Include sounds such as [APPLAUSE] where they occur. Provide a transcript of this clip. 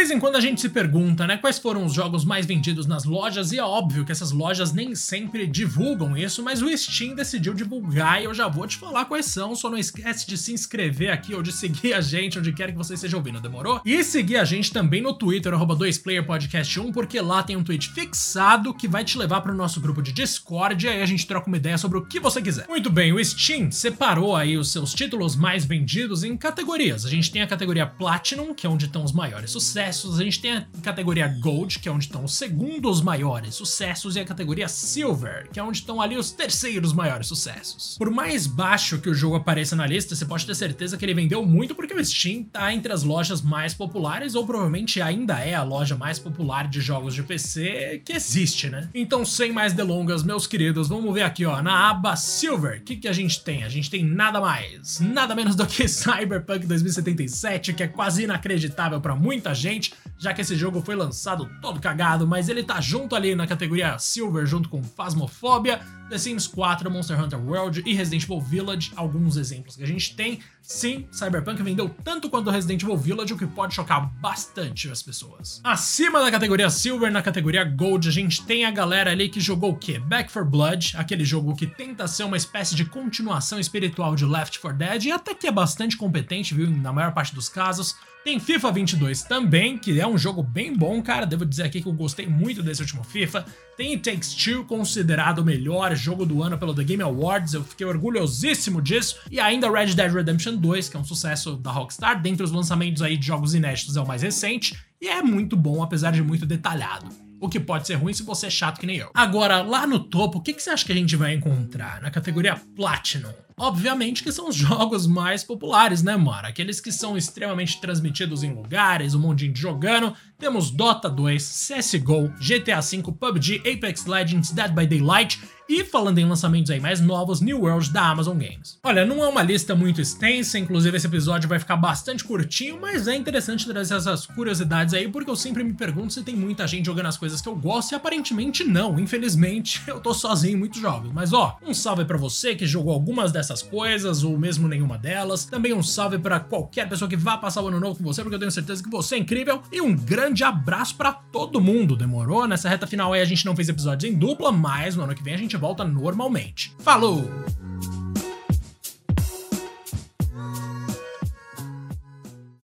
Vez em quando a gente se pergunta, né, quais foram os jogos mais vendidos nas lojas, e é óbvio que essas lojas nem sempre divulgam isso, mas o Steam decidiu divulgar e eu já vou te falar quais são, só não esquece de se inscrever aqui ou de seguir a gente onde quer que você esteja ouvindo, demorou? E seguir a gente também no Twitter, arroba 2playerpodcast1, porque lá tem um tweet fixado que vai te levar para o nosso grupo de Discord e aí a gente troca uma ideia sobre o que você quiser. Muito bem, o Steam separou aí os seus títulos mais vendidos em categorias. A gente tem a categoria Platinum, que é onde estão os maiores sucessos, sucessos, a gente tem a categoria Gold, que é onde estão os segundos maiores sucessos, e a categoria Silver, que é onde estão ali os terceiros maiores sucessos. Por mais baixo que o jogo apareça na lista, você pode ter certeza que ele vendeu muito porque o Steam tá entre as lojas mais populares, ou provavelmente ainda é a loja mais popular de jogos de PC que existe, né? Então, sem mais delongas, meus queridos, vamos ver aqui, ó, na aba Silver, o que, que a gente tem? A gente tem nada mais, nada menos do que [LAUGHS] Cyberpunk 2077, que é quase inacreditável para muita gente, page já que esse jogo foi lançado todo cagado, mas ele tá junto ali na categoria Silver, junto com Phasmophobia, The Sims 4, Monster Hunter World e Resident Evil Village, alguns exemplos que a gente tem. Sim, Cyberpunk vendeu tanto quanto Resident Evil Village, o que pode chocar bastante as pessoas. Acima da categoria Silver, na categoria Gold, a gente tem a galera ali que jogou o quê? Back 4 Blood, aquele jogo que tenta ser uma espécie de continuação espiritual de Left 4 Dead e até que é bastante competente, viu, na maior parte dos casos. Tem FIFA 22 também, que é um jogo bem bom, cara. Devo dizer aqui que eu gostei muito desse último FIFA. Tem Takes Two, considerado o melhor jogo do ano pelo The Game Awards. Eu fiquei orgulhosíssimo disso. E ainda Red Dead Redemption 2, que é um sucesso da Rockstar. Dentre os lançamentos aí de jogos inéditos é o mais recente. E é muito bom, apesar de muito detalhado. O que pode ser ruim se você é chato que nem eu. Agora, lá no topo, o que, que você acha que a gente vai encontrar? Na categoria Platinum obviamente que são os jogos mais populares, né, mano? Aqueles que são extremamente transmitidos em lugares, um monte de gente jogando. Temos Dota 2, CSGO, GTA V, PUBG, Apex Legends, Dead by Daylight e falando em lançamentos aí mais novos, New World da Amazon Games. Olha, não é uma lista muito extensa, inclusive esse episódio vai ficar bastante curtinho, mas é interessante trazer essas curiosidades aí, porque eu sempre me pergunto se tem muita gente jogando as coisas que eu gosto, e aparentemente não, infelizmente [LAUGHS] eu tô sozinho em muitos jogos. Mas ó, um salve para você que jogou algumas dessas coisas, ou mesmo nenhuma delas. Também um salve para qualquer pessoa que vá passar o ano novo com você, porque eu tenho certeza que você é incrível. E um grande abraço para todo mundo, demorou? Nessa reta final aí a gente não fez episódios em dupla, mas no ano que vem a gente volta normalmente. Falou!